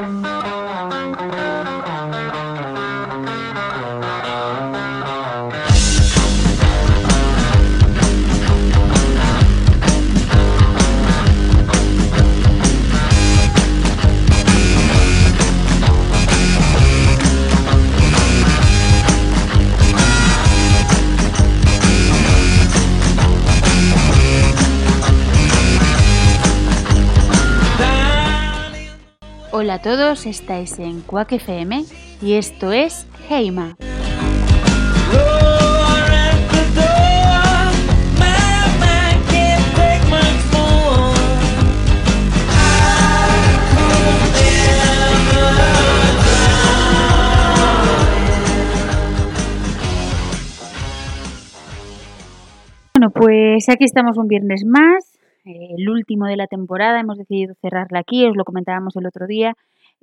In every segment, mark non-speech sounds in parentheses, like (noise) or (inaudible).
Música Hola a todos, estáis en Quack FM y esto es Heima. Bueno, pues aquí estamos un viernes más eh, el último de la temporada. Hemos decidido cerrarla aquí, os lo comentábamos el otro día,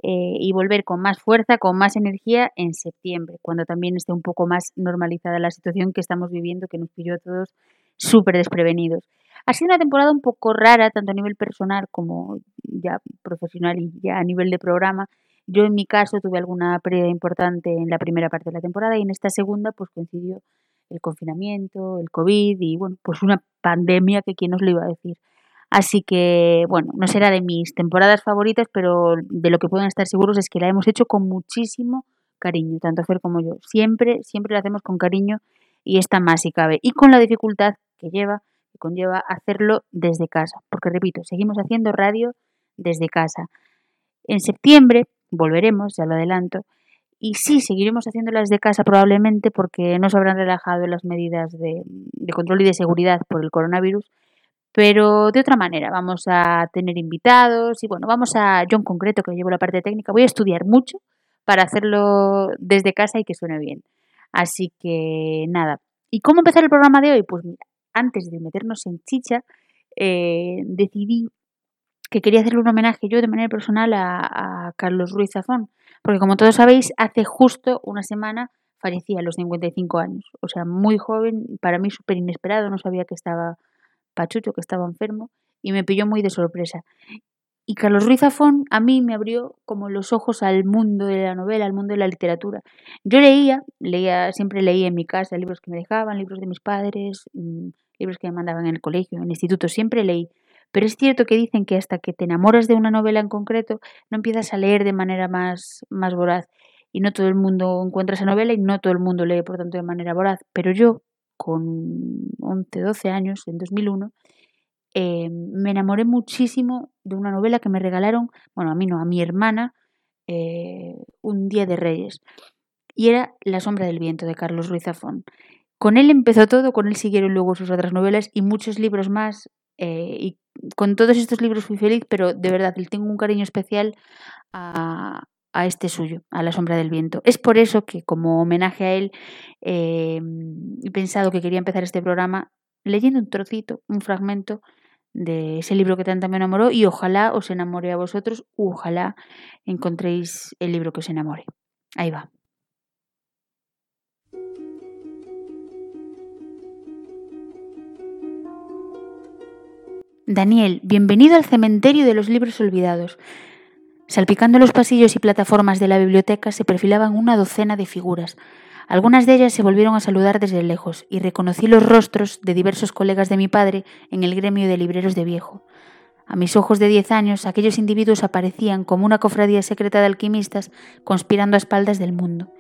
eh, y volver con más fuerza, con más energía en septiembre, cuando también esté un poco más normalizada la situación que estamos viviendo, que nos pilló a todos súper desprevenidos. Ha sido una temporada un poco rara, tanto a nivel personal como ya profesional y ya a nivel de programa. Yo en mi caso tuve alguna pérdida importante en la primera parte de la temporada y en esta segunda pues coincidió el confinamiento, el COVID y bueno, pues una pandemia que quién nos lo iba a decir. Así que, bueno, no será de mis temporadas favoritas, pero de lo que pueden estar seguros es que la hemos hecho con muchísimo cariño, tanto Fer como yo. Siempre, siempre la hacemos con cariño y esta más si cabe. Y con la dificultad que lleva, que conlleva hacerlo desde casa. Porque repito, seguimos haciendo radio desde casa. En septiembre volveremos, ya lo adelanto, y sí, seguiremos haciéndolas de casa probablemente porque no se habrán relajado las medidas de, de control y de seguridad por el coronavirus pero de otra manera. Vamos a tener invitados y bueno, vamos a, yo en concreto que llevo la parte técnica, voy a estudiar mucho para hacerlo desde casa y que suene bien. Así que nada. ¿Y cómo empezar el programa de hoy? Pues mira, antes de meternos en chicha, eh, decidí que quería hacerle un homenaje yo de manera personal a, a Carlos Ruiz Zafón, porque como todos sabéis, hace justo una semana fallecía a los 55 años, o sea, muy joven, para mí súper inesperado, no sabía que estaba Pachucho, que estaba enfermo, y me pilló muy de sorpresa. Y Carlos Ruiz Zafón a mí me abrió como los ojos al mundo de la novela, al mundo de la literatura. Yo leía, leía, siempre leía en mi casa libros que me dejaban, libros de mis padres, mm, libros que me mandaban en el colegio, en el instituto, siempre leí. Pero es cierto que dicen que hasta que te enamoras de una novela en concreto, no empiezas a leer de manera más, más voraz. Y no todo el mundo encuentra esa novela y no todo el mundo lee, por tanto, de manera voraz. Pero yo, con 11, 12 años, en 2001, eh, me enamoré muchísimo de una novela que me regalaron, bueno, a mí no, a mi hermana, eh, un día de Reyes. Y era La sombra del viento de Carlos Ruiz Zafón. Con él empezó todo, con él siguieron luego sus otras novelas y muchos libros más. Eh, y con todos estos libros fui feliz, pero de verdad, le tengo un cariño especial a, a este suyo, a la sombra del viento. Es por eso que, como homenaje a él, eh, he pensado que quería empezar este programa leyendo un trocito, un fragmento de ese libro que tanto me enamoró y ojalá os enamore a vosotros, ojalá encontréis el libro que os enamore. Ahí va. Daniel, bienvenido al cementerio de los libros olvidados. Salpicando los pasillos y plataformas de la biblioteca se perfilaban una docena de figuras. Algunas de ellas se volvieron a saludar desde lejos y reconocí los rostros de diversos colegas de mi padre en el gremio de libreros de viejo. A mis ojos de diez años, aquellos individuos aparecían como una cofradía secreta de alquimistas conspirando a espaldas del mundo.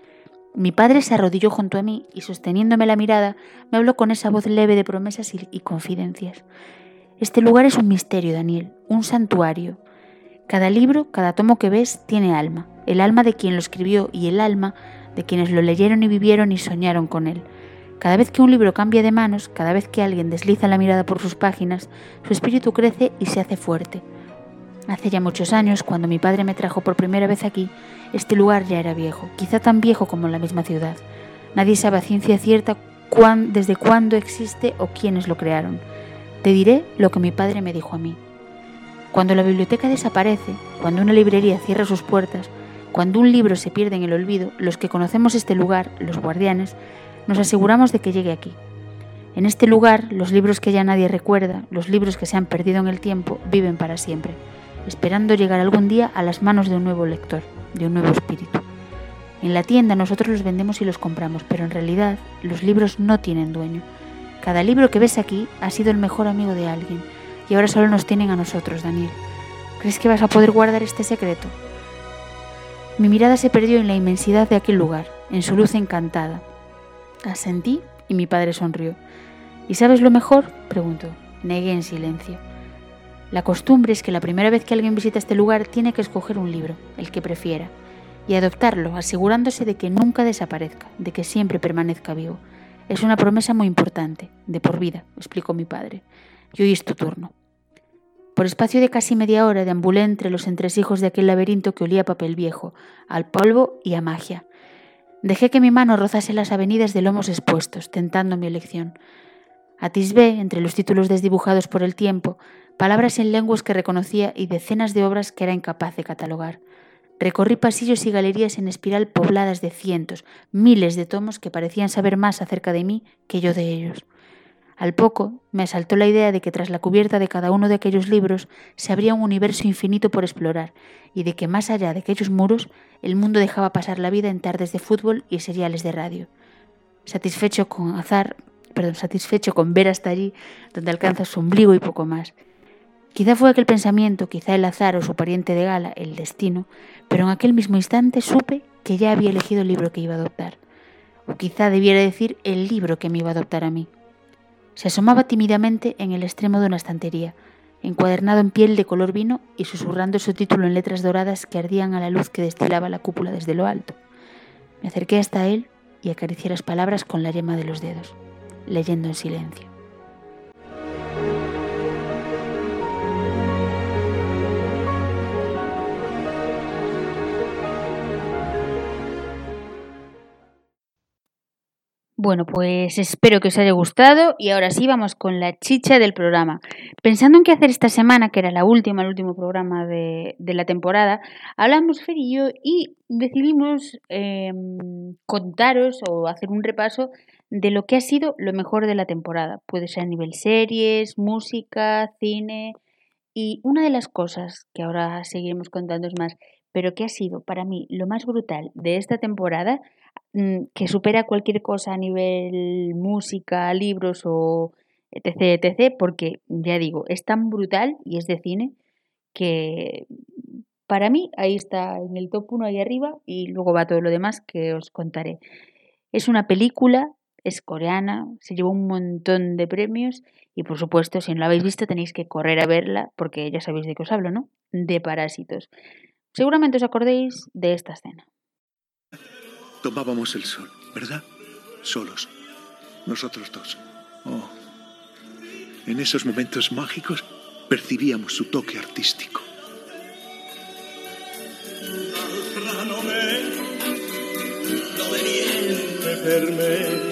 Mi padre se arrodilló junto a mí y, sosteniéndome la mirada, me habló con esa voz leve de promesas y, confidencias. Este lugar es un misterio, Daniel, un santuario, cada libro, cada tomo que ves, tiene alma, el alma de quien lo escribió y el alma de quienes lo leyeron y vivieron y soñaron con él. Cada vez que un libro cambia de manos, cada vez que alguien desliza la mirada por sus páginas, su espíritu crece y se hace fuerte. Hace ya muchos años, cuando mi padre me trajo por primera vez aquí, este lugar ya era viejo, quizá tan viejo como la misma ciudad. Nadie sabe a ciencia cierta desde cuándo existe o quiénes lo crearon. Te diré lo que mi padre me dijo a mí. Cuando la biblioteca desaparece, cuando una librería cierra sus puertas, cuando un libro se pierde en el olvido, los que conocemos este lugar, los guardianes, nos aseguramos de que llegue aquí. En este lugar, los libros que ya nadie recuerda, los libros que se han perdido en el tiempo, viven para siempre. esperando llegar algún día a las manos de un nuevo lector, de un nuevo espíritu. En la tienda nosotros los vendemos y los compramos, pero en realidad los libros no tienen dueño. Cada libro que ves aquí ha sido el mejor amigo de alguien y ahora solo nos tienen a nosotros, Daniel. ¿Crees que vas a poder guardar este secreto? Mi mirada se perdió en la inmensidad de aquel lugar, en su luz encantada. Asentí y mi padre sonrió. ¿Y sabes lo mejor? preguntó. Negué en silencio. La costumbre es que la primera vez que alguien visita este lugar tiene que escoger un libro, el que prefiera, y adoptarlo, asegurándose de que nunca desaparezca, de que siempre permanezca vivo. Es una promesa muy importante, de por vida, explicó mi padre. Y hoy es tu turno. Por espacio de casi media hora deambulé entre los entresijos de aquel laberinto que olía a papel viejo, al polvo y a magia. Dejé que mi mano rozase las avenidas de lomos expuestos, tentando mi elección. Atisbé, entre los títulos desdibujados por el tiempo, palabras en lenguas que reconocía y decenas de obras que era incapaz de catalogar. Recorrí pasillos y galerías en espiral pobladas de cientos, miles de tomos que parecían saber más acerca de mí que yo de ellos. Al poco me asaltó la idea de que tras la cubierta de cada uno de aquellos libros se abría un universo infinito por explorar y de que más allá de aquellos muros el mundo dejaba pasar la vida en tardes de fútbol y seriales de radio. Satisfecho con azar, perdón, satisfecho con ver hasta allí donde alcanza su ombligo y poco más. Quizá fue aquel pensamiento, quizá el azar o su pariente de gala, el destino, pero en aquel mismo instante supe que ya había elegido el libro que iba a adoptar. O quizá debiera decir el libro que me iba a adoptar a mí. Se asomaba tímidamente en el extremo de una estantería, encuadernado en piel de color vino y susurrando su título en letras doradas que ardían a la luz que destilaba la cúpula desde lo alto. Me acerqué hasta él y acaricié las palabras con la yema de los dedos, leyendo en silencio. Bueno, pues espero que os haya gustado y ahora sí vamos con la chicha del programa. Pensando en qué hacer esta semana, que era la última, el último programa de, la temporada, hablamos Fer y yo y decidimos em, contaros o hacer un repaso de lo que ha sido lo mejor de la temporada. Puede ser a nivel series, música, cine y una de las cosas que ahora seguiremos contando más, pero que ha sido para mí lo más brutal de esta temporada que supera cualquier cosa a nivel música, libros o etc, etc, porque ya digo, es tan brutal y es de cine que para mí ahí está en el top 1 ahí arriba y luego va todo lo demás que os contaré. Es una película, es coreana, se llevó un montón de premios y por supuesto si no la habéis visto tenéis que correr a verla porque ya sabéis de qué os hablo, ¿no? De Parásitos. Seguramente os acordéis de esta escena. Tomábamos el sol, ¿verdad? Solos. Nosotros dos. Oh. En esos momentos mágicos percibíamos su toque artístico. accidentalmente.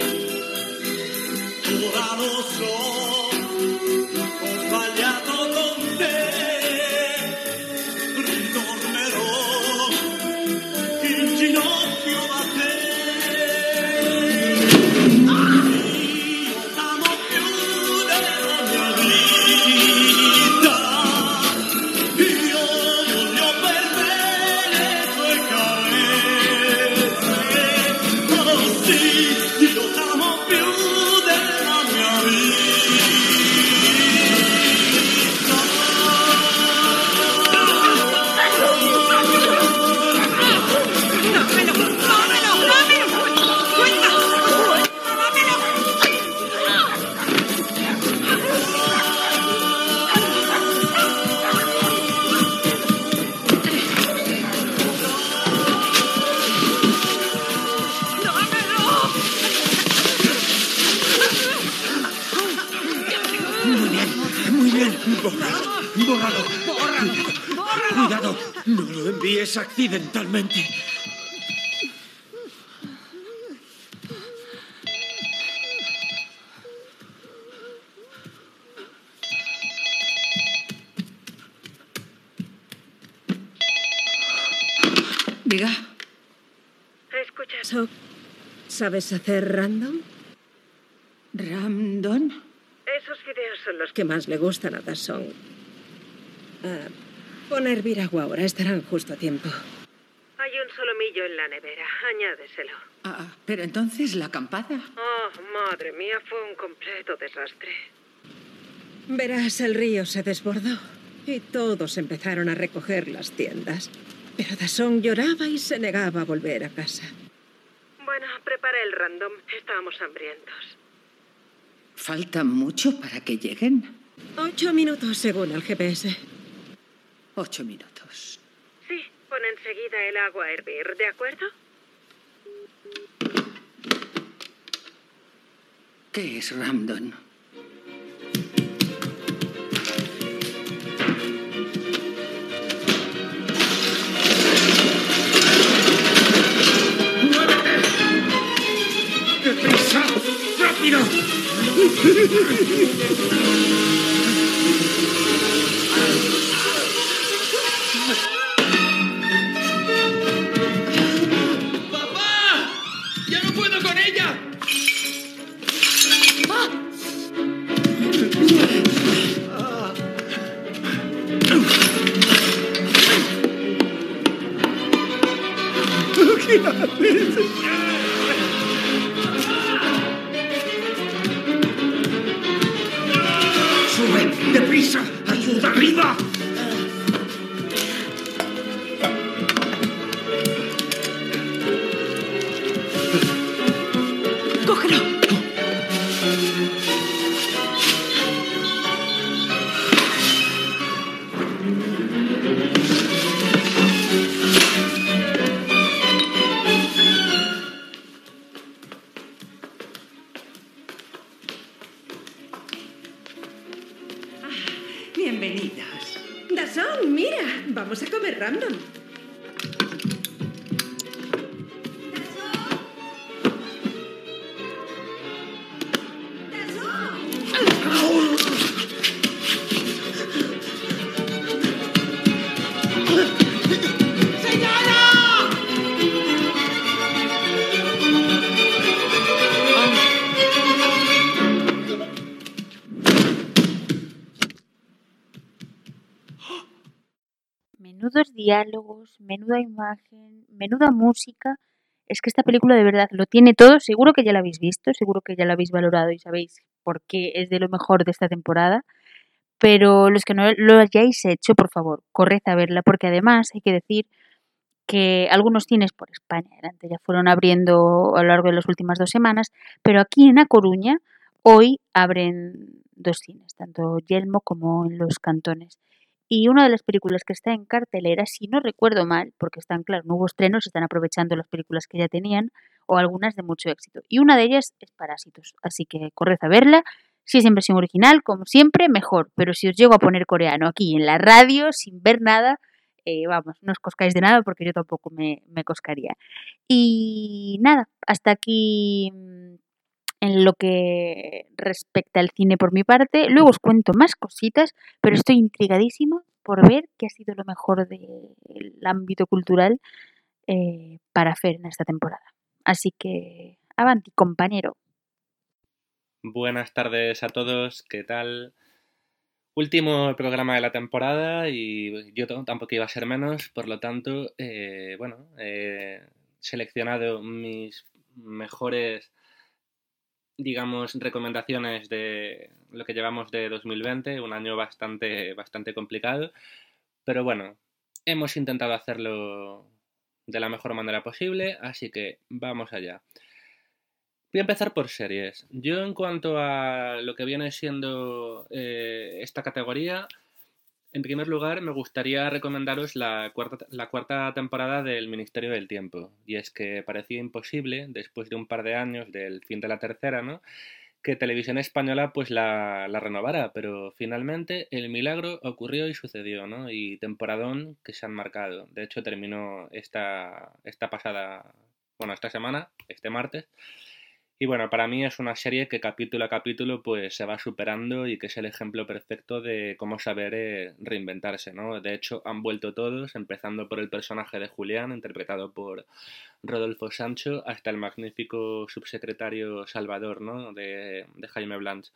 ¿Sabes hacer random? ¿Random? Esos videos son los que más le gustan a Dazón. Uh, Pon a hervir agua ahora, estarán justo a tiempo. Hay un solomillo en la nevera, añádeselo. Ah, pero entonces la acampada. Oh, madre mía, fue un completo desastre. Verás, el río se desbordó y todos empezaron a recoger las tiendas. Pero Dasson lloraba y se negaba a volver a casa. Bueno, preparé el random. Estábamos hambrientos. ¿Falta mucho para que lleguen? Ocho minutos según el GPS. Ocho minutos. Sí, pon enseguida el agua a hervir, ¿de acuerdo? ¿Qué es Ramdon? Menudos diálogos, menuda imagen, menuda música. Es que esta película de verdad lo tiene todo. Seguro que ya la habéis visto, seguro que ya la habéis valorado y sabéis por qué es de lo mejor de esta temporada. Pero los que no lo hayáis hecho, por favor, corred a verla, porque además hay que decir que algunos cines por España ya fueron abriendo a lo largo de las últimas dos semanas, pero aquí en A Coruña hoy abren dos cines, tanto Yelmo como en los cantones. Y una de las películas que está en cartelera, si no recuerdo mal, porque están, claro, nuevos estrenos, están aprovechando las películas que ya tenían, o algunas de mucho éxito. Y una de ellas es Parásitos. Así que corred a verla. Si es en versión original, como siempre, mejor. Pero si os llego a poner coreano aquí en la radio, sin ver nada, eh, vamos, no os coscáis de nada porque yo tampoco me, me coscaría. Y nada, hasta aquí mm, en lo que respecta al cine por mi parte. Luego os cuento más cositas, pero estoy intrigadísima por ver qué ha sido lo mejor del ámbito cultural eh, para hacer en esta temporada. Así que, avanti, compañero. Buenas tardes a todos, ¿qué tal? Último programa de la temporada y yo tampoco iba a ser menos, por lo tanto, eh, bueno, he seleccionado mis mejores, digamos, recomendaciones de lo que llevamos de 2020, un año bastante, bastante complicado, pero bueno, hemos intentado hacerlo de la mejor manera posible, así que vamos allá. Voy a empezar por series. Yo en cuanto a lo que viene siendo eh, esta categoría, en primer lugar me gustaría recomendaros la cuarta, temporada del Ministerio del Tiempo. Y es que parecía imposible, después de un par de años del fin de la tercera, ¿no? que Televisión Española pues la, la renovara, pero finalmente el milagro ocurrió y sucedió, ¿no? Y temporadón que se han marcado. De hecho terminó esta, esta pasada, bueno, esta semana, este martes, y bueno, para mí es una serie que capítulo a capítulo pues se va superando y que es el ejemplo perfecto de cómo saber eh, reinventarse, ¿no? De hecho, han vuelto todos, empezando por el personaje de Julián, interpretado por Rodolfo Sancho, hasta el magnífico subsecretario Salvador, ¿no? De, Jaime Blanch.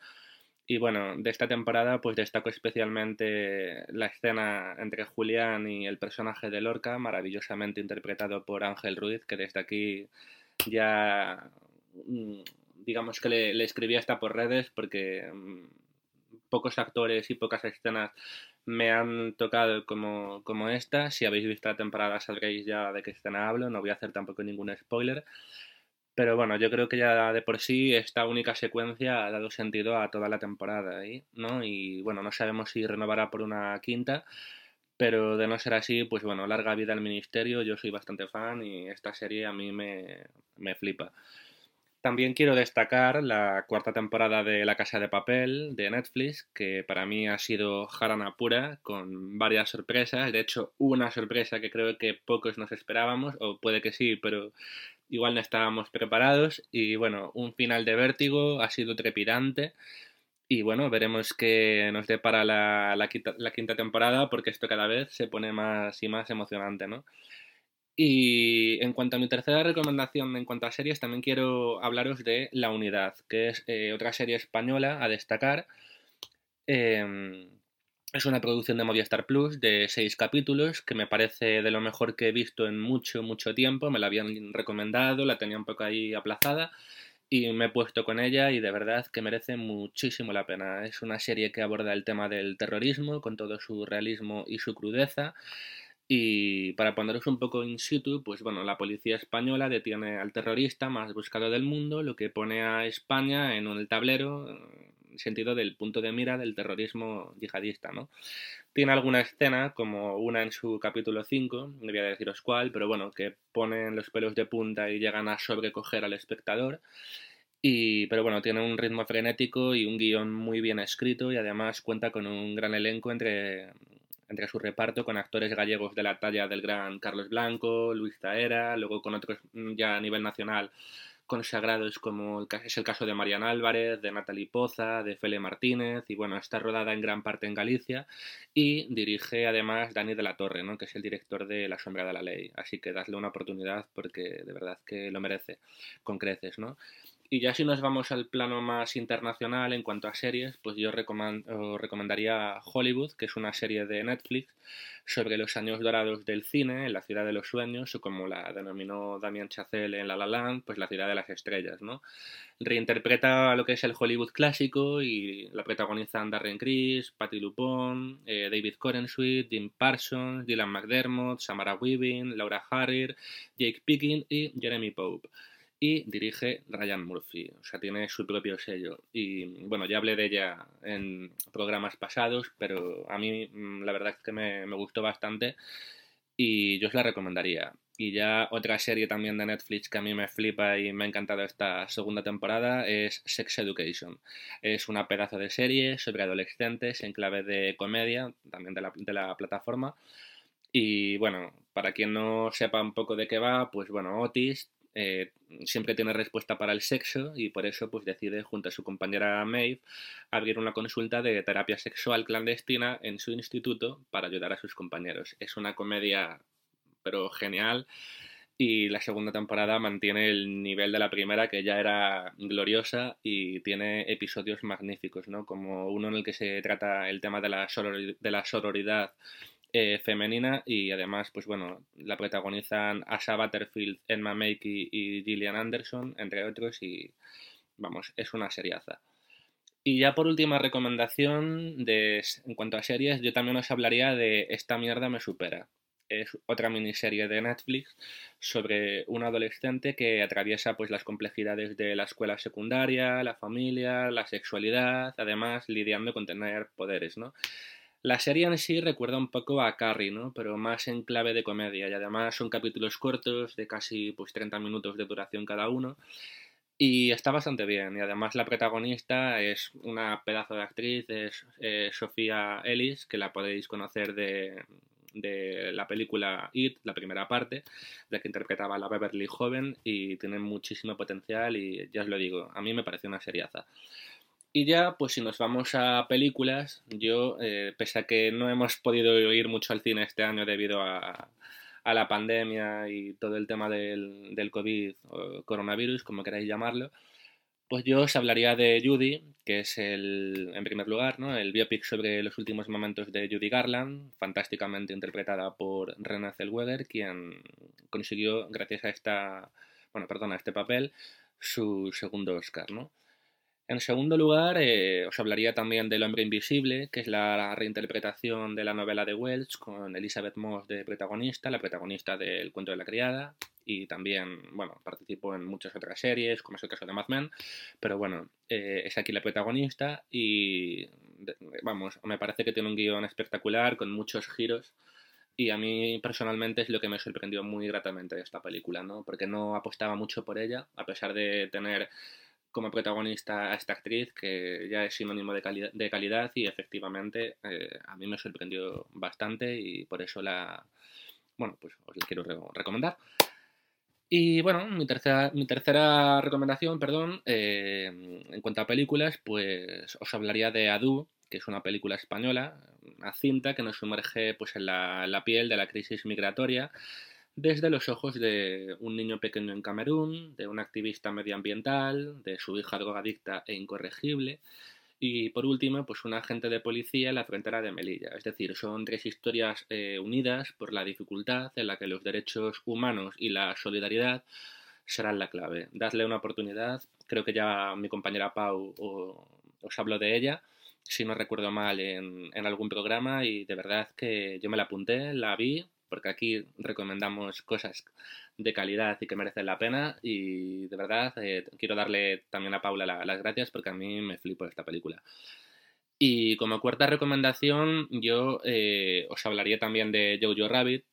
Y bueno, de esta temporada pues destaco especialmente la escena entre Julián y el personaje de Lorca, maravillosamente interpretado por Ángel Ruiz, que desde aquí ya digamos que le, le escribí hasta por redes porque mm, pocos actores y pocas escenas me han tocado como, como esta. Si habéis visto la temporada sabréis ya de qué escena hablo, no voy a hacer tampoco ningún spoiler. Pero bueno, yo creo que ya de por sí esta única secuencia ha dado sentido a toda la temporada, ¿eh? ¿no? Y bueno, no sabemos si renovará por una quinta, pero de no ser así, pues bueno, larga vida al ministerio, yo soy bastante fan y esta serie a mí me, me flipa. También quiero destacar la cuarta temporada de La Casa de Papel de Netflix, que para mí ha sido jarana pura, con varias sorpresas. De hecho, una sorpresa que creo que pocos nos esperábamos, o puede que sí, pero igual no estábamos preparados. Y bueno, un final de vértigo ha sido trepidante. Y bueno, veremos qué nos depara la, la, quinta, la quinta temporada, porque esto cada vez se pone más y más emocionante, ¿no? Y en cuanto a mi tercera recomendación en cuanto a series, también quiero hablaros de La Unidad, que es eh, otra serie española a destacar. Eh, es una producción de Movistar Plus de seis capítulos, que me parece de lo mejor que he visto en mucho, mucho tiempo. Me la habían recomendado, la tenía un poco ahí aplazada y me he puesto con ella y de verdad que merece muchísimo la pena. Es una serie que aborda el tema del terrorismo con todo su realismo y su crudeza. Y para poneros un poco in situ, pues bueno, la policía española detiene al terrorista más buscado del mundo, lo que pone a España en el tablero, en sentido del punto de mira del terrorismo yihadista, ¿no? Tiene alguna escena, como una en su capítulo 5, no voy a deciros cuál, pero bueno, que ponen los pelos de punta y llegan a sobrecoger al espectador. Y, pero bueno, tiene un ritmo frenético y un guion muy bien escrito y además cuenta con un gran elenco entre entre su reparto con actores gallegos de la talla del gran Carlos Blanco, Luis Taera, luego con otros mm, ya a nivel nacional consagrados como es el caso de Mariana Álvarez, de Natalie Poza, de Fele Martínez, y bueno, está rodada en gran parte en Galicia y dirige además Dani de la Torre, ¿no? que es el director de La Sombra de la Ley, así que dadle una oportunidad porque de verdad que lo merece, con creces, ¿no? Y ya si nos vamos al plano más internacional en cuanto a series, pues yo recomendaría Hollywood, que es una serie de Netflix sobre los años dorados del cine en la ciudad de los sueños, o como la denominó Damien Chazelle en La La Land, pues la ciudad de las estrellas, ¿no? Reinterpreta lo que es el Hollywood clásico y la protagonizan Darren Criss, Patti LuPone, eh, David Corenswit, Jim Parsons, Dylan McDermott, Samara Weaving, Laura Harrier, Jake Picking y Jeremy Pope y dirige Ryan Murphy, o sea, tiene su propio sello. Y bueno, ya hablé de ella en programas pasados, pero a mí mm, la verdad es que me, gustó bastante y yo os la recomendaría. Y ya otra serie también de Netflix que a mí me flipa y me ha encantado esta segunda temporada es Sex Education. Es una pedazo de serie sobre adolescentes en clave de comedia, también de la, de la plataforma. Y bueno, para quien no sepa un poco de qué va, pues bueno, Otis eh, siempre tiene respuesta para el sexo y por eso pues decide junto a su compañera Maeve abrir una consulta de terapia sexual clandestina en su instituto para ayudar a sus compañeros. Es una comedia pero genial y la segunda temporada mantiene el nivel de la primera que ya era gloriosa y tiene episodios magníficos, ¿no? Como uno en el que se trata el tema de la, de la sororidad eh, femenina y además, pues bueno, la protagonizan Asa Butterfield, Emma Makey y Gillian Anderson, entre otros, y vamos, es una seriaza. Y ya por última recomendación de, en cuanto a series, yo también os hablaría de Esta mierda me supera. Es otra miniserie de Netflix sobre un adolescente que atraviesa pues las complejidades de la escuela secundaria, la familia, la sexualidad, además lidiando con tener poderes, ¿no? La serie en sí recuerda un poco a Carrie, ¿no? Pero más en clave de comedia y además son capítulos cortos de casi pues 30 minutos de duración cada uno y está bastante bien y además la protagonista es una pedazo de actriz, es eh, Sofía Ellis, que la podéis conocer de, de la película It, la primera parte, de que interpretaba a la Beverly joven y tiene muchísimo potencial y ya os lo digo, a mí me parece una seriaza. Y ya, pues si nos vamos a películas, yo, eh, pese a que no hemos podido ir mucho al cine este año debido a, a la pandemia y todo el tema del, del COVID o coronavirus, como queráis llamarlo, Pues yo os hablaría de Judy, que es el, en primer lugar, ¿no? el biopic sobre los últimos momentos de Judy Garland, fantásticamente interpretada por Renée Zellweger, quien consiguió, gracias a esta, bueno, perdón, a este papel, su segundo Oscar, ¿no? En segundo lugar, eh, os hablaría también del Hombre Invisible, que es la reinterpretación de la novela de Welch con Elizabeth Moss de protagonista, la protagonista del Cuento de la Criada, y también, bueno, participó en muchas otras series, como es el caso de Mad Men, pero bueno, eh, es aquí la protagonista y, vamos, me parece que tiene un guion espectacular con muchos giros. Y a mí personalmente es lo que me sorprendió muy gratamente de esta película, ¿no? Porque no apostaba mucho por ella, a pesar de tener como protagonista a esta actriz, que ya es sinónimo de, calidad, de calidad y efectivamente eh, a mí me sorprendió bastante y por eso la, bueno, pues os la quiero recomendar. Y bueno, mi tercera, mi tercera recomendación, perdón, eh, en cuanto a películas, pues os hablaría de Adu, que es una película española, una cinta que nos sumerge pues, en la, la piel de la crisis migratoria desde los ojos de un niño pequeño en Camerún, de un activista medioambiental, de su hija drogadicta e incorregible, y por último, pues un agente de policía en la frontera de Melilla. Es decir, son tres historias eh, unidas por la dificultad en la que los derechos humanos y la solidaridad serán la clave. Dadle una oportunidad. Creo que ya mi compañera Pau os habló de ella, si no recuerdo mal, en, en algún programa y de verdad que yo me la apunté, la vi, porque aquí recomendamos cosas de calidad y que merecen la pena y de verdad eh, quiero darle también a Paula las gracias porque a mí me flipo esta película. Y como cuarta recomendación yo eh, os hablaría también de Jojo Rabbit,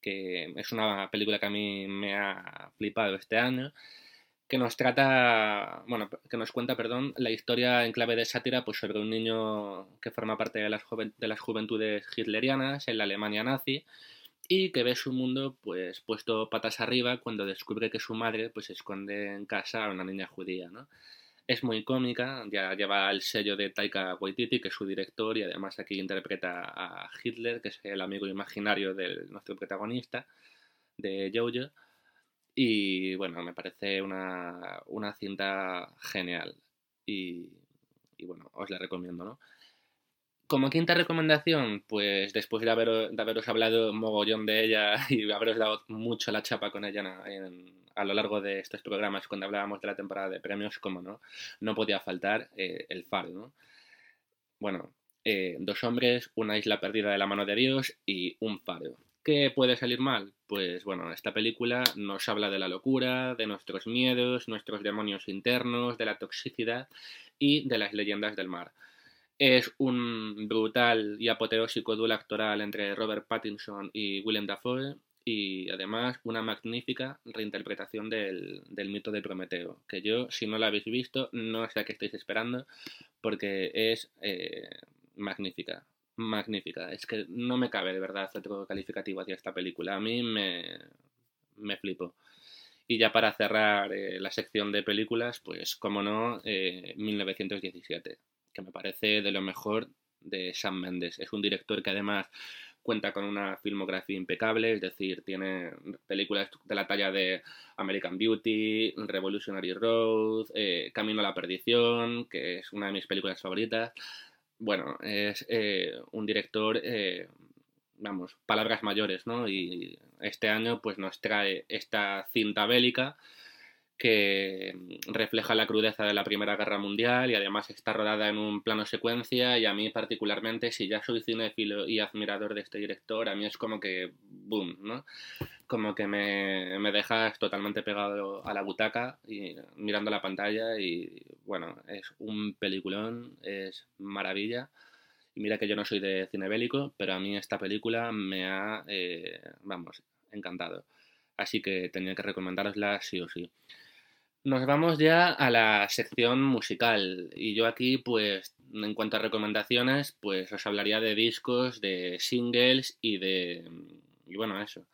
que es una película que a mí me ha flipado este año que nos trata, bueno, que nos cuenta, perdón, la historia en clave de sátira pues sobre un niño que forma parte de las, de las juventudes hitlerianas en la Alemania nazi y que ve su mundo pues puesto patas arriba cuando descubre que su madre pues esconde en casa a una niña judía, ¿no? Es muy cómica, ya lleva el sello de Taika Waititi, que es su director, y además aquí interpreta a Hitler, que es el amigo imaginario de nuestro protagonista, de Jojo. Y bueno, me parece una, una cinta genial. Y, y bueno, os la recomiendo, ¿no? Como quinta recomendación, pues después de, haberos hablado mogollón de ella (laughs) y haberos dado mucho la chapa con ella a lo largo de estos programas cuando hablábamos de la temporada de premios, como no, no podía faltar eh, el faro, ¿no? Bueno, eh, dos hombres, una isla perdida de la mano de Dios y un faro. ¿Qué puede salir mal? Pues bueno, esta película nos habla de la locura, de nuestros miedos, nuestros demonios internos, de la toxicidad y de las leyendas del mar. Es un brutal y apoteósico duelo actoral entre Robert Pattinson y Willem Dafoe y además una magnífica reinterpretación del, mito de Prometeo, que yo, si no la habéis visto, no sé a qué estáis esperando, porque es eh, magnífica, magnífica. Es que no me cabe de verdad otro calificativo hacia esta película. A mí me, me flipo. Y ya para cerrar eh, la sección de películas, pues como no, 1917. Que me parece de lo mejor de Sam Mendes. Es un director que además cuenta con una filmografía impecable, es decir, tiene películas de la talla de American Beauty, Revolutionary Road, eh, Camino a la Perdición, que es una de mis películas favoritas. Bueno, es eh, un director, eh, vamos, palabras mayores, ¿no? Y este año pues nos trae esta cinta bélica que refleja la crudeza de la Primera Guerra Mundial y además está rodada en un plano secuencia y a mí particularmente, si ya soy cinéfilo y admirador de este director, a mí es como que, boom, ¿no? Como que me, me dejas totalmente pegado a la butaca y mirando la pantalla y bueno, es un peliculón, es maravilla. Y mira que yo no soy de cine bélico, pero a mí esta película me ha, eh, vamos, encantado. Así que tenía que recomendarosla sí o sí. Nos vamos ya a la sección musical y yo aquí pues en cuanto a recomendaciones pues os hablaría de discos, de singles y de... y bueno, eso.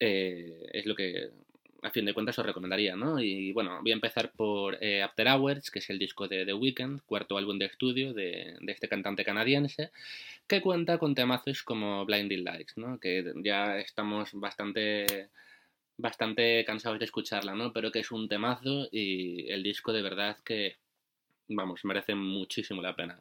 Eh, es lo que a fin de cuentas os recomendaría, ¿no? Y bueno, voy a empezar por eh, After Hours, que es el disco de The Weeknd, cuarto álbum de estudio de, de, este cantante canadiense, que cuenta con temazos como Blinding Lights, ¿no? Que ya estamos bastante bastante cansados de escucharla, ¿no? Pero que es un temazo y el disco de verdad que, vamos, merece muchísimo la pena.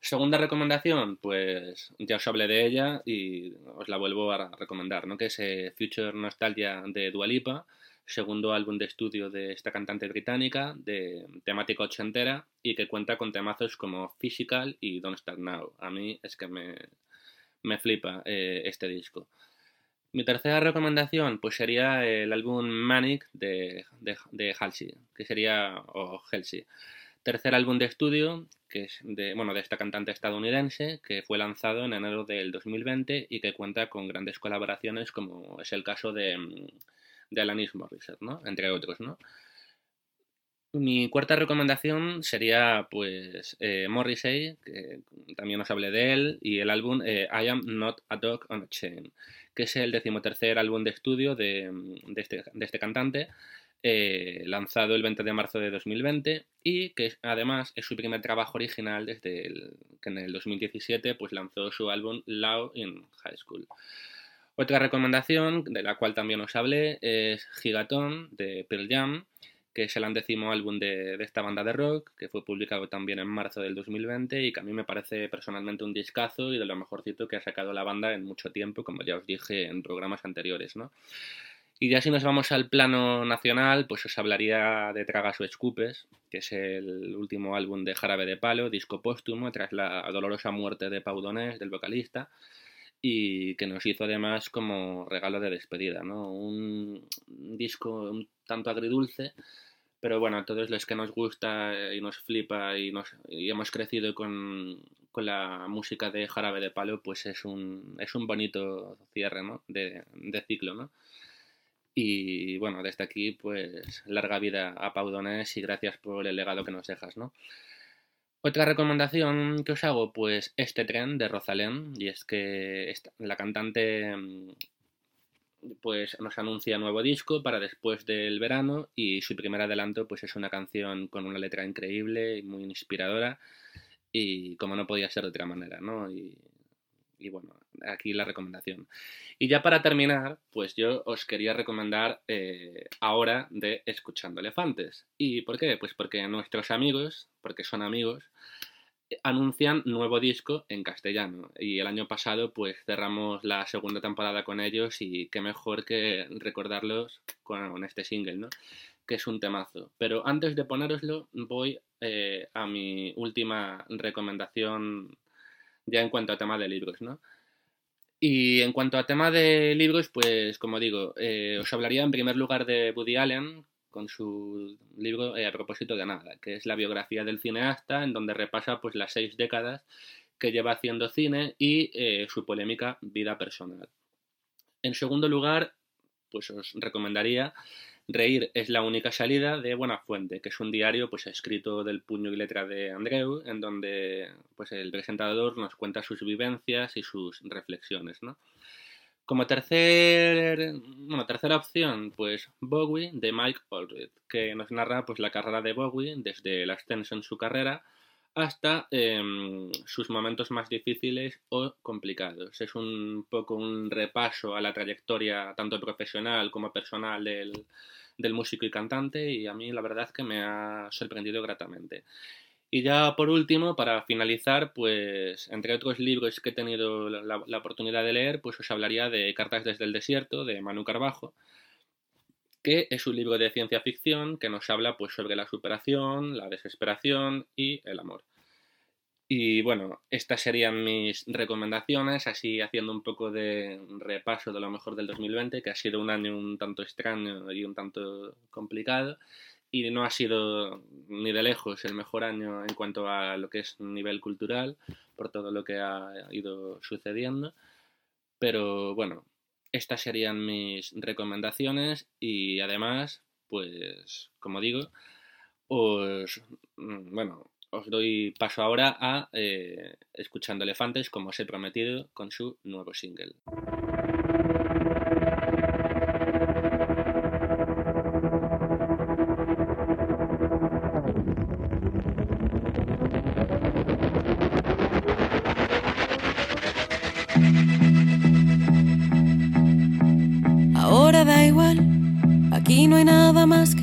Segunda recomendación, pues ya os hablé de ella y os la vuelvo a recomendar, ¿no? Que es eh, Future Nostalgia de Dualipa, segundo álbum de estudio de esta cantante británica, de temática ochentera y que cuenta con temazos como Physical y Don't Start Now. A mí es que me, me flipa eh, este disco. Mi tercera recomendación pues sería el álbum Manic de, Halsey, que sería, o Halsey. Tercer álbum de estudio, que es de, bueno, de esta cantante estadounidense, que fue lanzado en enero del 2020 y que cuenta con grandes colaboraciones, como es el caso de, Alanis Morissette. Entre otros. Mi cuarta recomendación sería, pues, eh, Morrissey, que también os hablé de él, y el álbum eh, I Am Not a Dog on a Chain que es el decimotercer álbum de estudio de, este, este, cantante, eh, lanzado el 20 de marzo de 2020 y que además es su primer trabajo original desde que en el 2017 pues, lanzó su álbum Loud in High School. Otra recomendación, de la cual también os hablé, es Gigaton de Pearl Jam, que es el undécimo álbum de, esta banda de rock, que fue publicado también en marzo del 2020 y que a mí me parece personalmente un discazo y de lo mejorcito que ha sacado la banda en mucho tiempo, como ya os dije en programas anteriores, ¿no? Y ya si nos vamos al plano nacional, pues os hablaría de Tragas o Escupes, que es el último álbum de Jarabe de Palo, disco póstumo, tras la dolorosa muerte de Pau Donés, del vocalista, y que nos hizo además como regalo de despedida, ¿no? Un disco un tanto agridulce, pero bueno, a todos los que nos gusta y nos flipa y, nos, y hemos crecido con, con, la música de Jarabe de Palo, pues es un, es un bonito cierre ¿no? de, de, ciclo, ¿no? Y bueno, desde aquí, pues larga vida a Pau Donés y gracias por el legado que nos dejas, ¿no? Otra recomendación que os hago, pues este tren de Rosalén, y es que la cantante mm, pues nos anuncia nuevo disco para después del verano y su primer adelanto pues es una canción con una letra increíble y muy inspiradora y como no podía ser de otra manera, ¿no? Y, bueno, aquí la recomendación. Y ya para terminar, pues yo os quería recomendar eh, ahora de Escuchando Elefantes. ¿Y por qué? Pues porque nuestros amigos, porque son amigos, anuncian nuevo disco en castellano y el año pasado pues cerramos la segunda temporada con ellos y qué mejor que recordarlos con este single, ¿no? Que es un temazo. Pero antes de ponéroslo voy eh, a mi última recomendación ya en cuanto a tema de libros, ¿no? Y en cuanto a tema de libros, pues como digo, eh, os hablaría en primer lugar de Woody Allen, con su libro eh, A propósito de nada, que es la biografía del cineasta, en donde repasa pues las seis décadas que lleva haciendo cine y eh, su polémica vida personal. En segundo lugar, pues os recomendaría Reír es la única salida de Buena Fuente, que es un diario pues escrito del puño y letra de Andreu, en donde pues el presentador nos cuenta sus vivencias y sus reflexiones, ¿no? Como tercer, bueno, tercera opción, pues Bowie de Mike Oldfield, que nos narra pues, la carrera de Bowie desde el ascenso en su carrera hasta em, sus momentos más difíciles o complicados. Es un poco un repaso a la trayectoria tanto profesional como personal del, del músico y cantante y a mí la verdad que me ha sorprendido gratamente. Y ya por último, para finalizar, pues entre otros libros que he tenido la, oportunidad de leer, pues os hablaría de Cartas desde el desierto, de Manu Carbajo, que es un libro de ciencia ficción que nos habla pues sobre la superación, la desesperación y el amor. Y bueno, estas serían mis recomendaciones, así haciendo un poco de repaso de lo mejor del 2020, que ha sido un año un tanto extraño y un tanto complicado y no ha sido ni de lejos el mejor año en cuanto a lo que es nivel cultural, por todo lo que ha ido sucediendo. Pero bueno, estas serían mis recomendaciones y además, pues como digo, os, mm, bueno, os doy paso ahora a eh, Escuchando Elefantes, como os he prometido, con su nuevo single.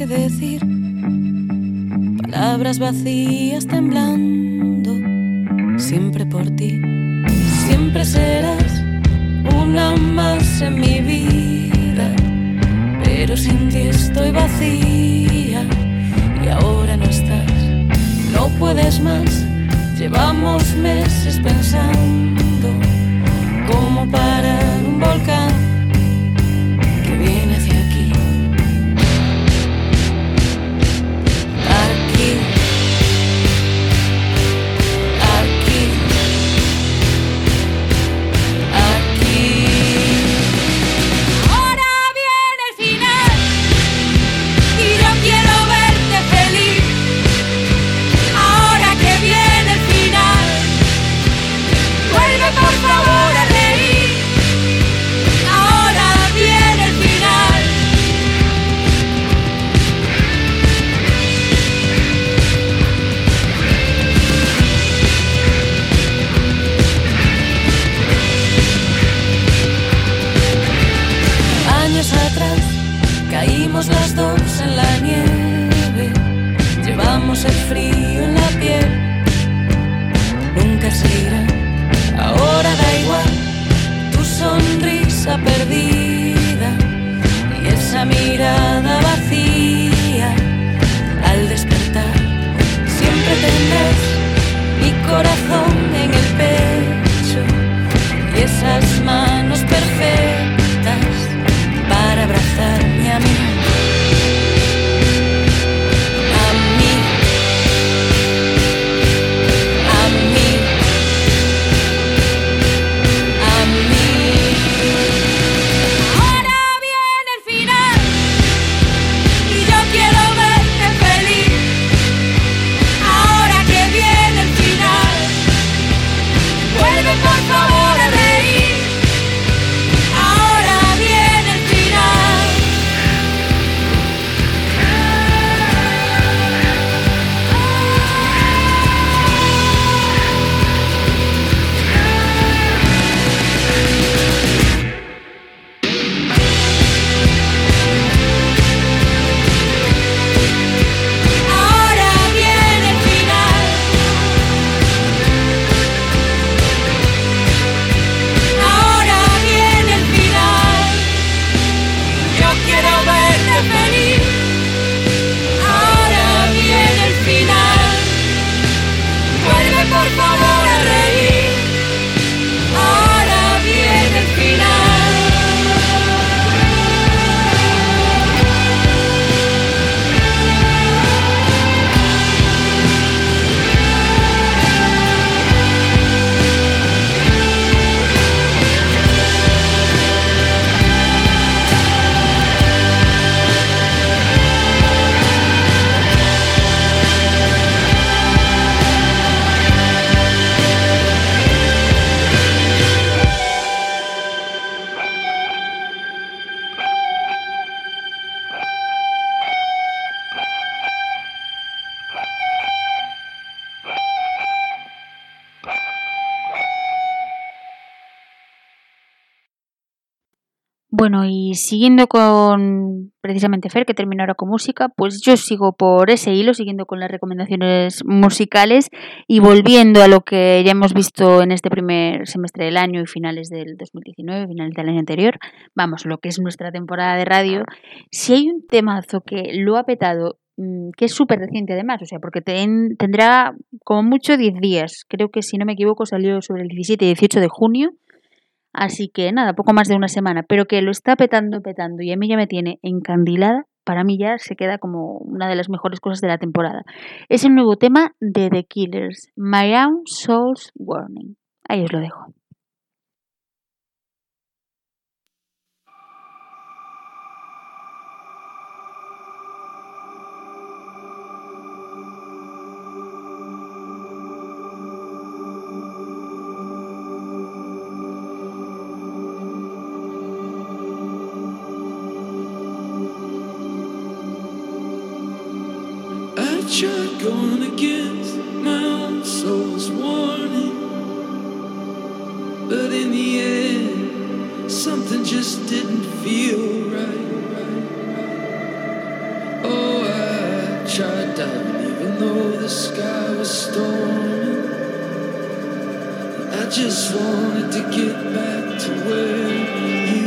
Decir. Palabras vacías temblando. Siempre por ti. Siempre serás una más en mi vida. Pero sin ti estoy vacía. Y ahora no estás. No puedes más. Llevamos meses pensando cómo parar un volcán Bueno, y siguiendo con precisamente Fer, que termina ahora con música, pues yo sigo por ese hilo, siguiendo con las recomendaciones musicales y volviendo a lo que ya hemos visto en este primer semestre del año y finales del 2019, finales del año anterior, vamos, lo que es nuestra temporada de radio, si hay un temazo que lo ha petado, mm, que es súper reciente además, o sea, porque ten- tendrá como mucho 10 días, creo que si no me equivoco salió sobre el 17 y 18 de junio, Así que nada, poco más de una semana, pero que lo está petando, petando y a mí ya me tiene encandilada, para mí ya se queda como una de las mejores cosas de la temporada. Es el nuevo tema de The Killers, My Own Soul's Warning. Ahí os lo dejo. against my own soul's warning. But in the end, something just didn't feel right. right, right. Oh, I tried diving even though the sky was storming. I just wanted to get back to where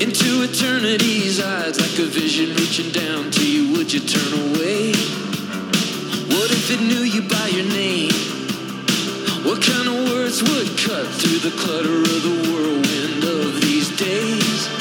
into eternity's eyes like a vision reaching down to you would you turn away? What if it knew you by your name? What kind of words would cut through the clutter of the whirlwind of these days?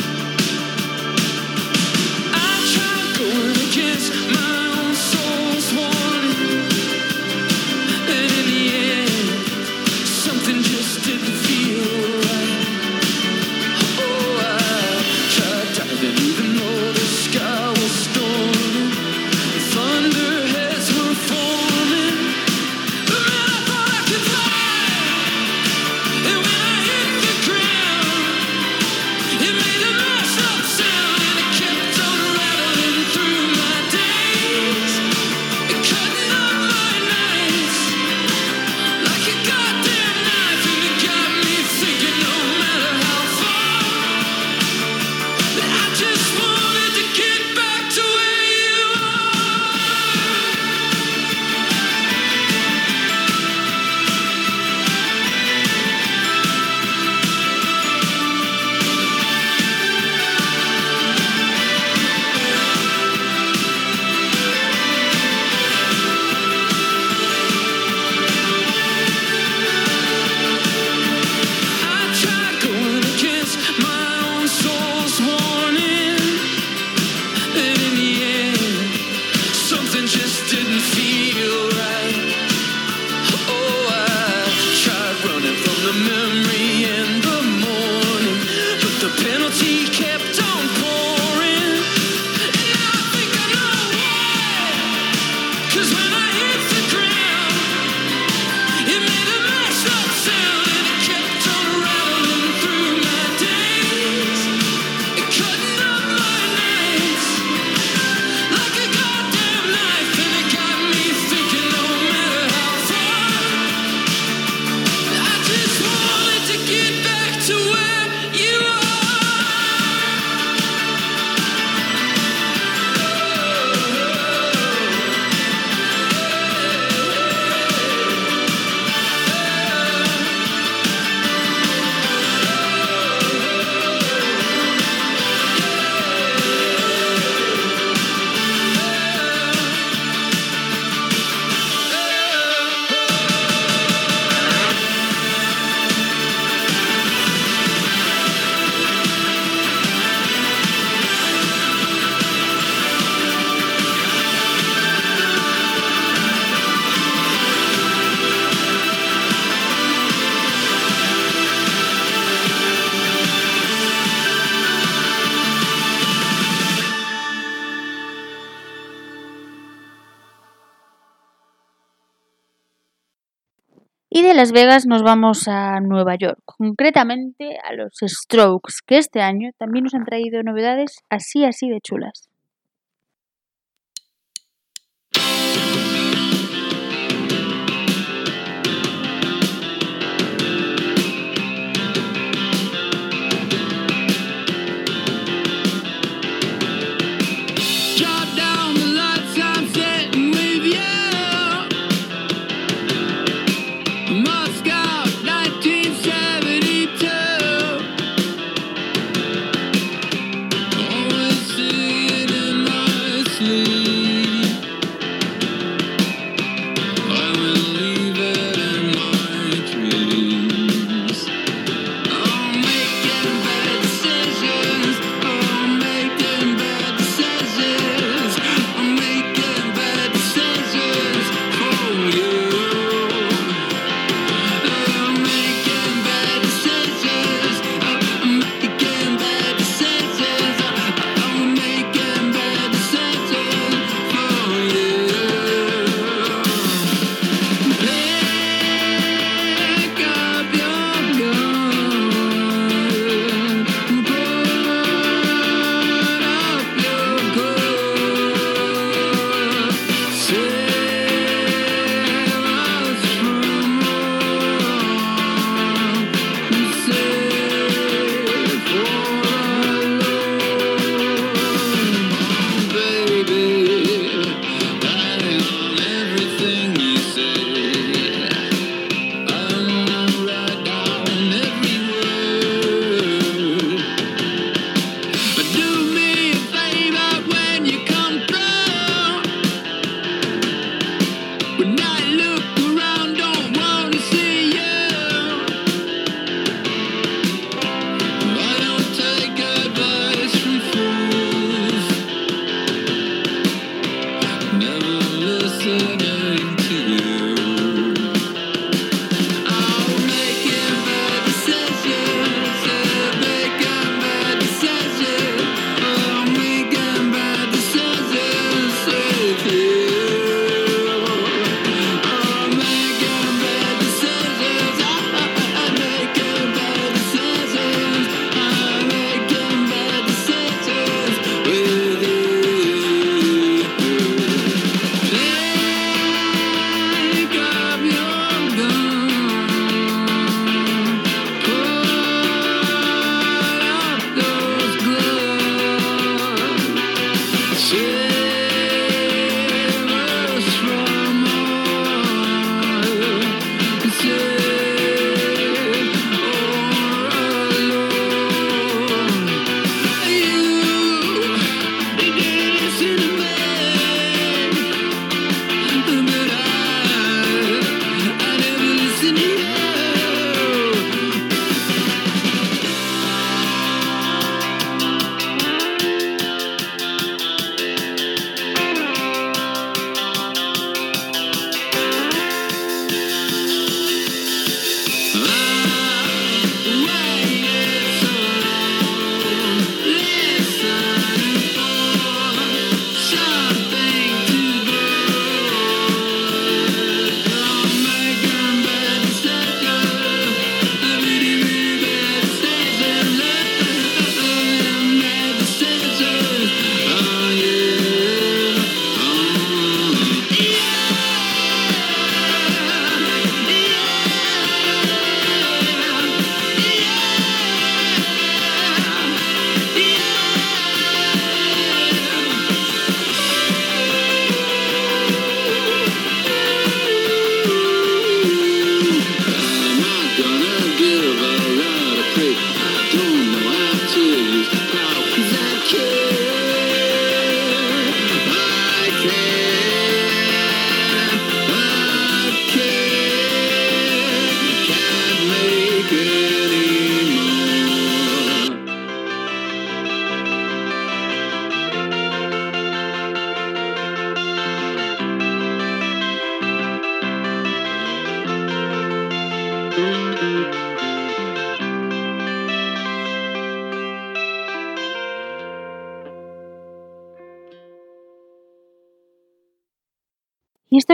Las Vegas nos vamos a Nueva York, concretamente a los Strokes, que este año también nos han traído novedades así así de chulas. martini.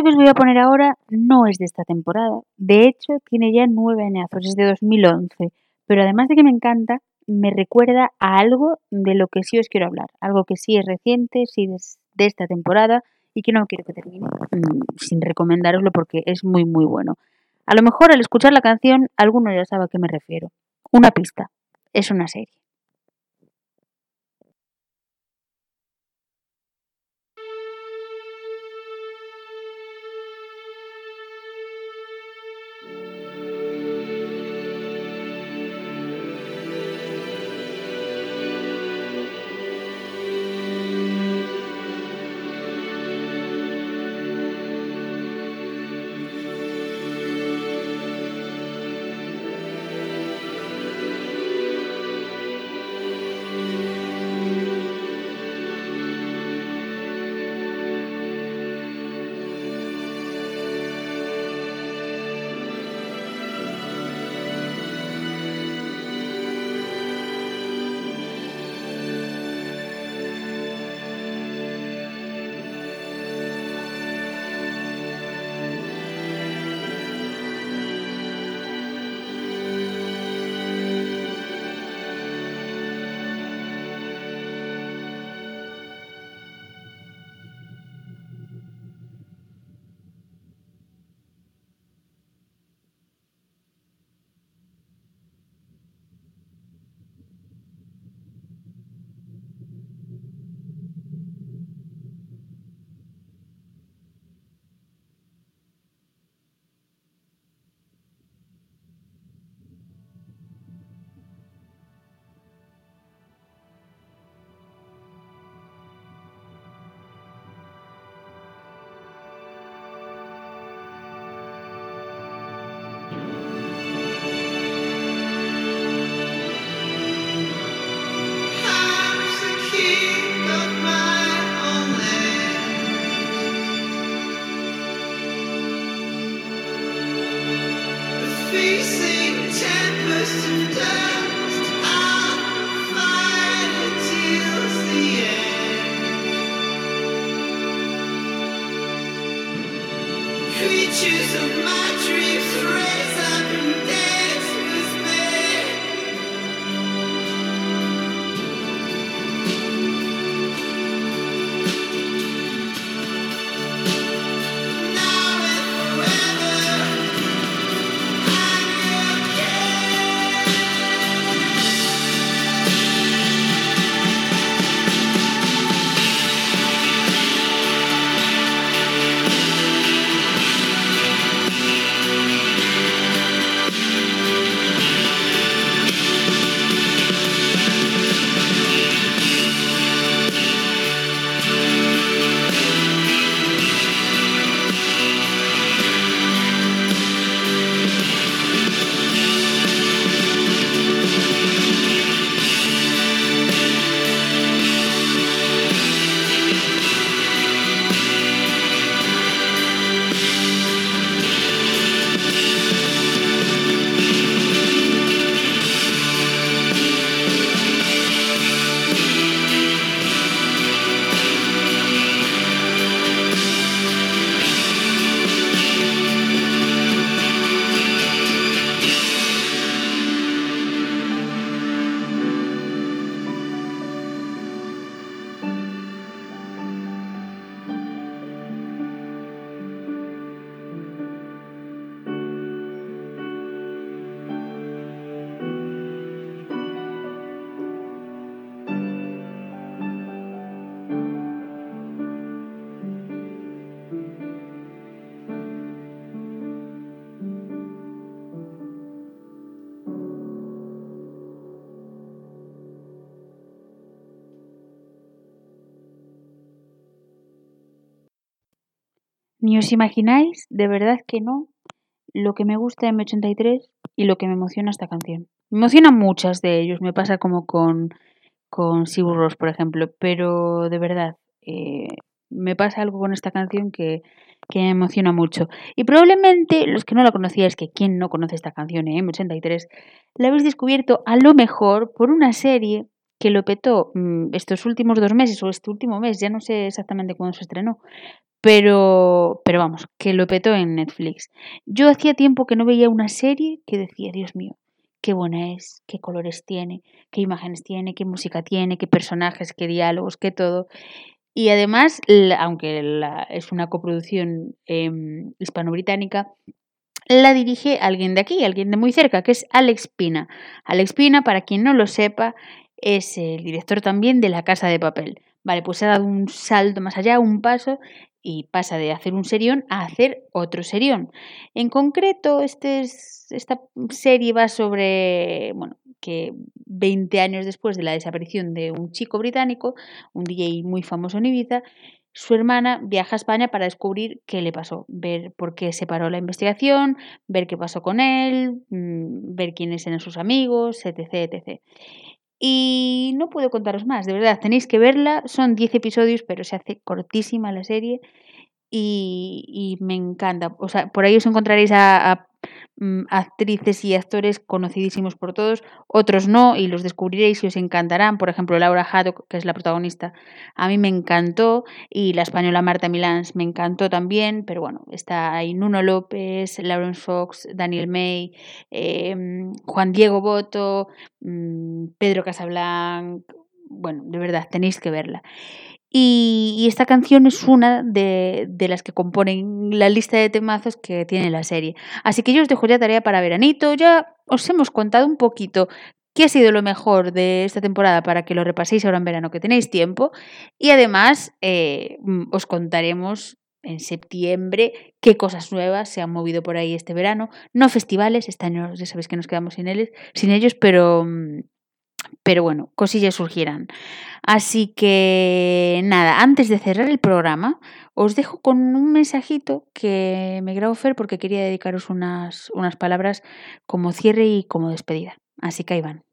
Os voy a poner ahora no es de esta temporada. De hecho, tiene ya nueve añazos, es de 2011. Pero además de que me encanta, me recuerda a algo de lo que sí os quiero hablar. Algo que sí es reciente, sí es de esta temporada y que no quiero que termine mm, sin recomendároslo porque es muy, muy bueno. A lo mejor al escuchar la canción, alguno ya sabe a qué me refiero. Una pista. Es una serie. Ni os imagináis, de verdad que no, lo que me gusta de M83 y lo que me emociona esta canción. Me emocionan muchas de ellos, me pasa como con, con Sigur Rós, por ejemplo, pero de verdad, eh, me pasa algo con esta canción que, que me emociona mucho. Y probablemente los que no la conocíais, que quién no conoce esta canción, eh, M83, la habéis descubierto a lo mejor por una serie que lo petó mm, estos últimos dos meses o este último mes, ya no sé exactamente cuándo se estrenó, Pero, pero vamos, que lo petó en Netflix. Yo hacía tiempo que no veía una serie que decía, Dios mío, qué buena es, qué colores tiene, qué imágenes tiene, qué música tiene, qué personajes, qué diálogos, qué todo. Y además, aunque es una coproducción em, hispano-británica, la dirige alguien de aquí, alguien de muy cerca, que es Alex Pina. Alex Pina, para quien no lo sepa, es el director también de La Casa de Papel. Vale, pues ha dado un salto más allá, un paso, y pasa de hacer un serión a hacer otro serión. En concreto, este es- esta serie va sobre, bueno, que 20 años después de la desaparición de un chico británico, un DJ muy famoso en Ibiza, su hermana viaja a España para descubrir qué le pasó, ver por qué se paró la investigación, ver qué pasó con él, mm, ver quiénes eran sus amigos, etc, etc. Y no puedo contaros más, de verdad, tenéis que verla, son 10 episodios, pero se hace cortísima la serie y, y me encanta. O sea, por ahí os encontraréis a, a, actrices y actores conocidísimos por todos, otros no, y los descubriréis y os encantarán. Por ejemplo, Laura Haddock, que es la protagonista, a mí me encantó, y la española Marta Milans me encantó también, pero bueno, está ahí Nuno López, Lawrence Fox, Daniel May, eh, Juan Diego Boto, mm, Pedro Casablanc, bueno, de verdad, tenéis que verla. Y, y esta canción es una de, de las que componen la lista de temazos que tiene la serie. Así que yo os dejo ya tarea para veranito. Ya os hemos contado un poquito qué ha sido lo mejor de esta temporada para que lo repaséis ahora en verano que tenéis tiempo. Y además eh, mm, os contaremos en septiembre qué cosas nuevas se han movido por ahí este verano. No festivales, este año ya sabéis que nos quedamos sin, sin ellos, pero... pero bueno, cosillas surgirán. Así que nada, antes de cerrar el programa, os dejo con un mensajito que me grabó Fer porque quería dedicaros unas, unas palabras como cierre y como despedida. Así que ahí van.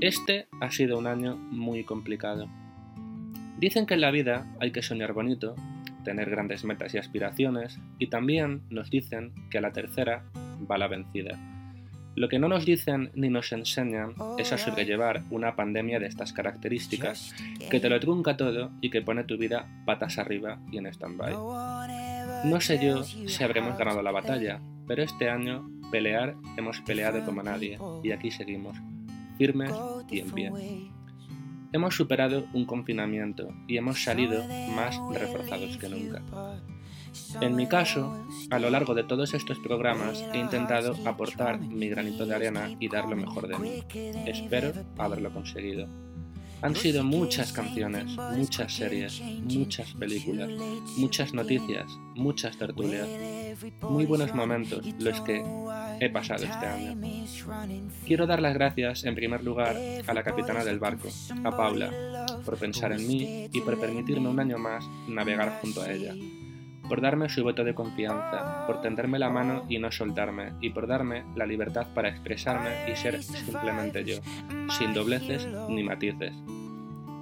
Este ha sido un año muy complicado. Dicen que en la vida hay que soñar bonito, tener grandes metas y aspiraciones, y también nos dicen que a la tercera va la vencida. Lo que no nos dicen ni nos enseñan es a sobrellevar una pandemia de estas características, que te lo trunca todo y que pone tu vida patas arriba y en stand-by. No sé yo si habremos ganado la batalla, pero este año pelear hemos peleado como nadie, y aquí seguimos, firmes y en pie. Hemos superado un confinamiento y hemos salido más reforzados que nunca. En mi caso, a lo largo de todos estos programas he intentado aportar mi granito de arena y dar lo mejor de mí. Espero haberlo conseguido. Han sido muchas canciones, muchas series, muchas películas, muchas noticias, muchas tertulias. Muy buenos momentos los que he pasado este año. Quiero dar las gracias en primer lugar a la capitana del barco, a Paula, por pensar en mí y por permitirme un año más navegar junto a ella. Por darme su voto de confianza, por tenderme la mano y no soltarme, y por darme la libertad para expresarme y ser simplemente yo, sin dobleces ni matices.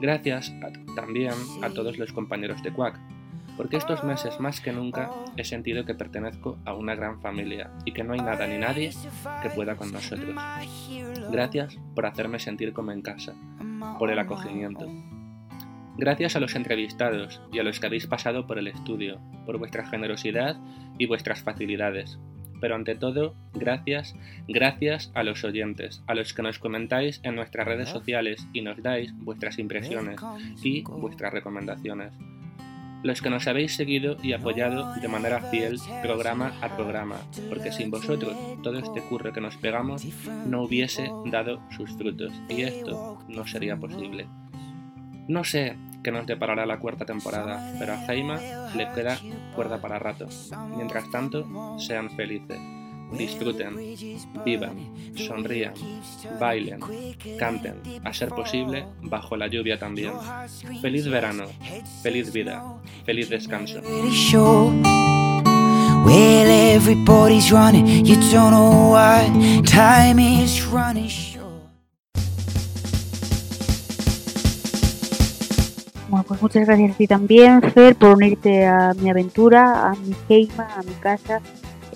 Gracias también a todos los compañeros de Quack, porque estos meses más que nunca he sentido que pertenezco a una gran familia y que no hay nada ni nadie que pueda con nosotros. Gracias por hacerme sentir como en casa, por el acogimiento. Gracias a los entrevistados y a los que habéis pasado por el estudio, por vuestra generosidad y vuestras facilidades. Pero ante todo, gracias, gracias a los oyentes, a los que nos comentáis en nuestras redes sociales y nos dais vuestras impresiones y vuestras recomendaciones. Los que nos habéis seguido y apoyado de manera fiel programa a programa, porque sin vosotros todo este curro que nos pegamos no hubiese dado sus frutos y esto no sería posible. No sé qué nos deparará la cuarta temporada, pero a Jaima le queda cuerda para rato. Mientras tanto, sean felices, disfruten, vivan, sonrían, bailen, canten, a ser posible, bajo la lluvia también. Feliz verano, feliz vida, feliz descanso. Bueno, pues muchas gracias a ti también, Fer, por unirte a mi aventura, a mi Heima, a mi casa.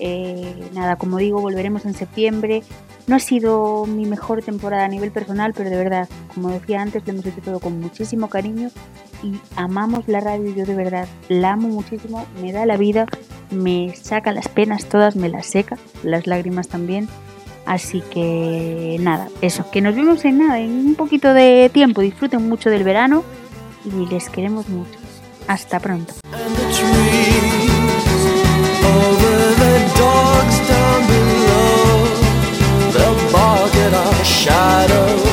Eh, nada, como digo, volveremos en septiembre. No ha sido mi mejor temporada a nivel personal, pero de verdad, como decía antes, lo hemos hecho todo con muchísimo cariño y amamos la radio. Yo de verdad la amo muchísimo, me da la vida, me saca las penas todas, me las seca, las lágrimas también. Así que nada, eso, que nos vemos en nada, en un poquito de tiempo. Disfruten mucho del verano y les queremos mucho. Hasta pronto. Our shadows.